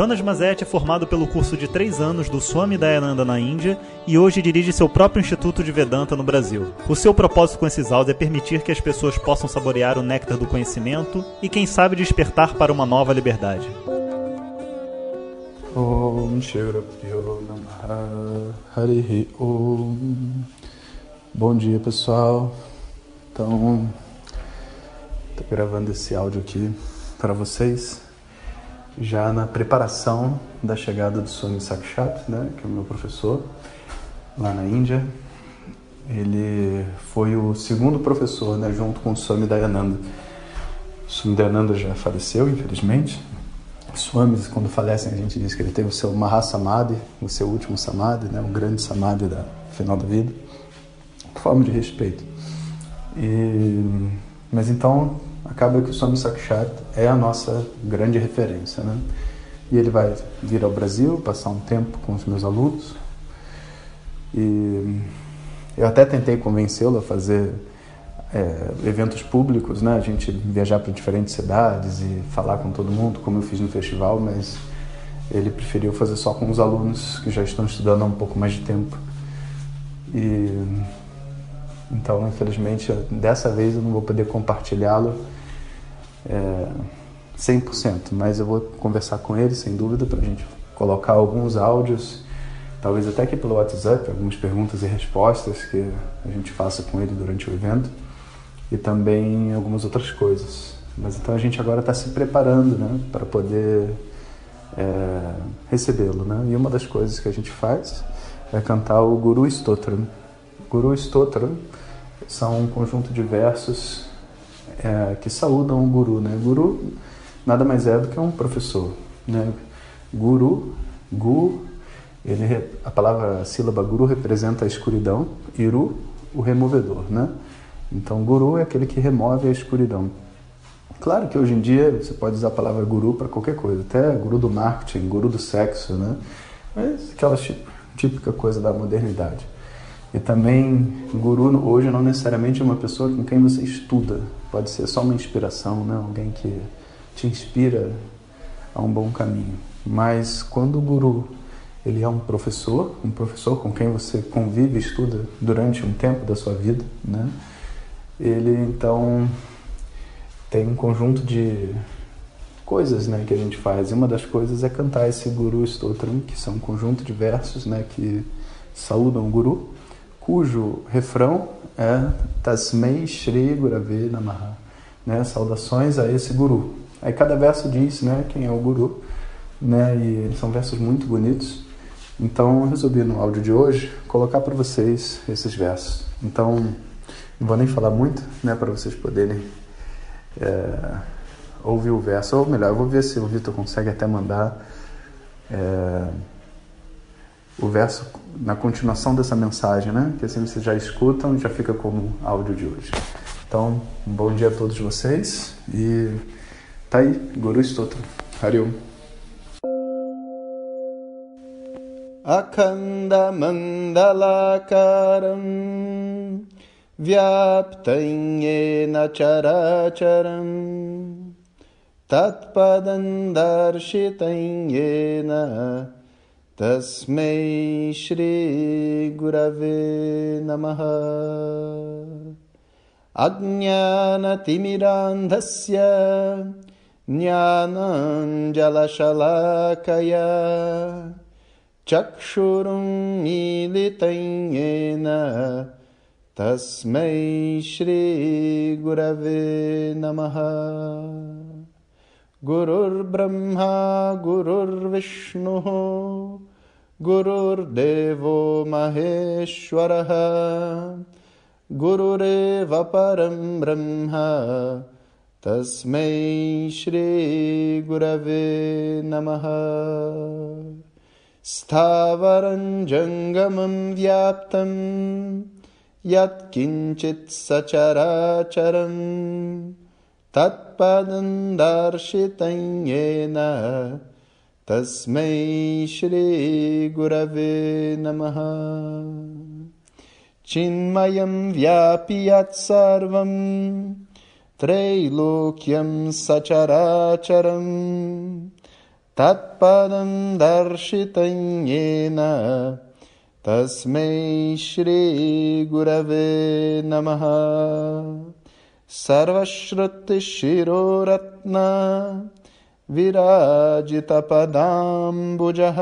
Jonas Mazet é formado pelo curso de três anos do Swami Dayananda na Índia e hoje dirige seu próprio Instituto de Vedanta no Brasil. O seu propósito com esses áudios é permitir que as pessoas possam saborear o néctar do conhecimento e, quem sabe, despertar para uma nova liberdade. Om Om Bom dia pessoal. Então, tô gravando esse áudio aqui para vocês já na preparação da chegada do Swami Sakshat, né, que é o meu professor lá na Índia. Ele foi o segundo professor, né, junto com o Swami Dayananda. O Swami Dayananda já faleceu, infelizmente. Swamis, quando falecem, a gente diz que ele teve o seu Mahasamadhi, o seu último Samadhi, né, o grande Samadhi da final da vida, por forma de respeito. E, mas então, acaba que o Swami Sakshat é a nossa grande referência, né? E ele vai vir ao Brasil, passar um tempo com os meus alunos. E eu até tentei convencê-lo a fazer é, eventos públicos, né? A gente viajar para diferentes cidades e falar com todo mundo, como eu fiz no festival, mas ele preferiu fazer só com os alunos que já estão estudando há um pouco mais de tempo. E então, infelizmente, dessa vez eu não vou poder compartilhá-lo é, 100%, mas eu vou conversar com ele, sem dúvida, para a gente colocar alguns áudios, talvez até aqui pelo WhatsApp, algumas perguntas e respostas que a gente faça com ele durante o evento e também algumas outras coisas. Mas então a gente agora está se preparando né, para poder é, recebê-lo. Né? E uma das coisas que a gente faz é cantar o Guru Stotram. Guru Stotram são um conjunto de versos é, que saúdam o guru. Né? Guru nada mais é do que um professor. Né? Guru, gu, ele, a palavra a sílaba guru representa a escuridão, iru, o removedor. Né? Então, guru é aquele que remove a escuridão. Claro que hoje em dia você pode usar a palavra guru para qualquer coisa, até guru do marketing, guru do sexo, né? Mas aquela típica coisa da modernidade. E também, guru hoje não necessariamente é uma pessoa com quem você estuda, pode ser só uma inspiração, né? alguém que te inspira a um bom caminho. Mas quando o guru ele é um professor, um professor com quem você convive e estuda durante um tempo da sua vida, né? ele então tem um conjunto de coisas né, que a gente faz. E uma das coisas é cantar esse Guru Stotram, que são um conjunto de versos né, que saúdam o Guru cujo refrão é Tasmei Shri Gurave Namaha, né? Saudações a esse guru. Aí cada verso diz, né, quem é o guru, né? E são versos muito bonitos. Então eu resolvi no áudio de hoje colocar para vocês esses versos. Então não vou nem falar muito, né, para vocês poderem é, ouvir o verso. Ou melhor, eu vou ver se o Vitor consegue até mandar é, o verso na continuação dessa mensagem, né? Que assim vocês já escutam e já fica como áudio de hoje. Então, um bom dia a todos vocês e tá aí, Guru Stotra. Hariom. Akandamandalakaram Vyaptanyena characharam Tatpadandarshitanyena तस्मै श्रीगुरवे नमः। अज्ञानतिमिरान्धस्य ज्ञानाञ्जलशलाकया चक्षुरुन्मीलितं येन तस्मै श्रीगुरवे नमः। गुरुर्ब्रह्मा गुरुर्विष्णुः गुरुर्देवो महेश्वरः। गुरुरेव परं ब्रह्म। तस्मै श्रीगुरवे नमः। स्थावरं जङ्गमं व्याप्तं यत्किञ्चित् सचराचरम्। तत्पदं दर्शितं येन तस्मै श्रीगुरवे नमः। चिन्मयं व्यापि यत्सर्वं त्रैलोक्यं सचराचरम् तत्पदं दर्शितं येन। तस्मै श्रीगुरवे नमः। सर्वश्रुतिशिरोरत्न विराजितपदाम्बुजः।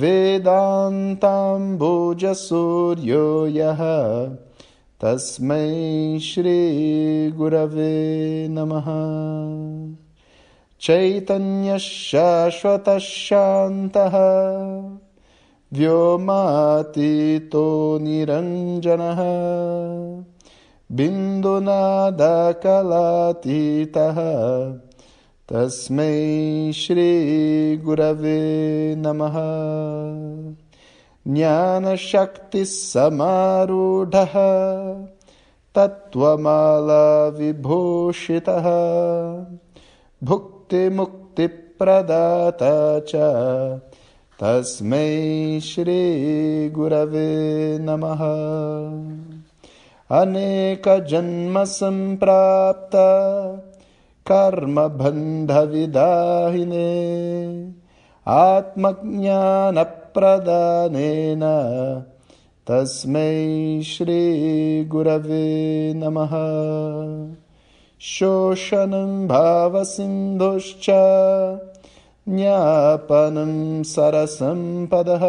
वेदान्ताम्बुजसूर्यो यः। तस्मै श्रीगुरवे नमः। चैतन्यशाश्वतः शान्तः। व्योमातीतो निरञ्जनः। बिन्दुनादकलातीतः तस्मै श्रीगुरवे नमः। ज्ञानशक्तिसमारूढः तत्त्वमालाविभूषितः भुक्तिमुक्तिप्रदाता च। तस्मै श्रीगुरवे नमः। अनेकजन्मसम्प्राप्त कर्मबन्धविदाहिने आत्मज्ञानप्रदानेन तस्मै श्रीगुरवे नमः। शोषणं भावसिन्धुश्च ज्ञापनं सरसम्पदः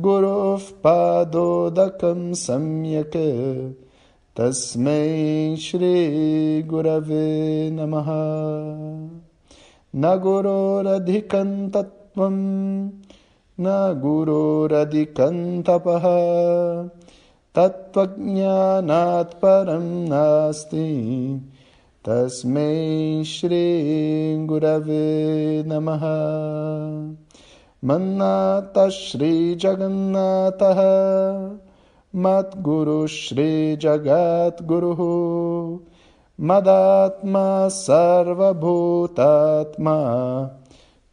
गुरोः पादोदकं सम्यक् तस्मै श्रीगुरवे नमः। न गुरोरधिकं तत्त्वं न गुरोरधिकं तपः तत्त्वज्ञानात् परं नास्ति। तस्मै श्रीगुरवे नमः। मन्नाथ श्रीजगन्नाथः मद्गुरुश्रीजगद्गुरुः मदात्मा सर्वभूतात्मा।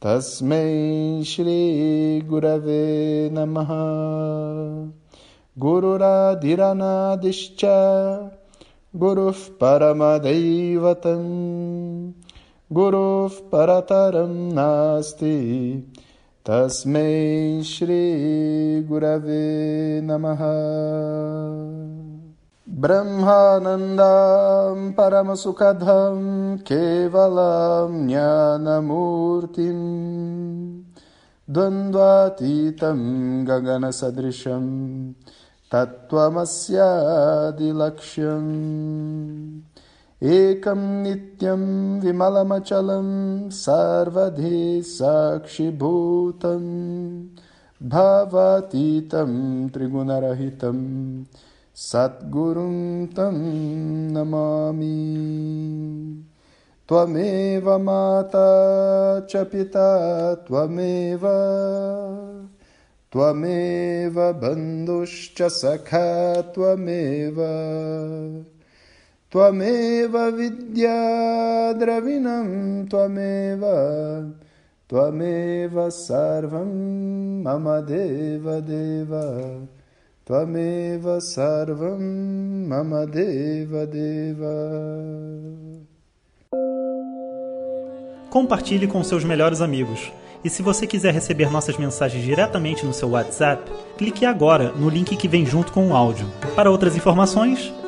तस्मै श्रीगुरवे नमः। गुरुराधिरनादिश्च गुरुः परमदैवतं। गुरुः परतरं नास्ति Tasmei Shri Gurave Namaha. Brahmanandam Paramasukadham Kevalam Jnanamurtim. Dvandvatitam Gaganasadrisham Tatvamasyadilakshyam एकं नित्यं विमलमचलं सर्वधि साक्षिभूतं भावातीतं त्रिगुणरहितं सद्गुरुं तं नमामि। त्वमेव माता च पिता त्वमेव त्वमेव बन्धुश्च सखा त्वमेव त्वमेव विद्या द्रविणं त्वमेव त्वमेव सर्वं मम देवदेव त्वमेव सर्वं मम देवदेव Compartilhe com seus melhores amigos. E se você quiser receber nossas mensagens diretamente no seu WhatsApp, clique agora no link que vem junto com o áudio. Para outras informações,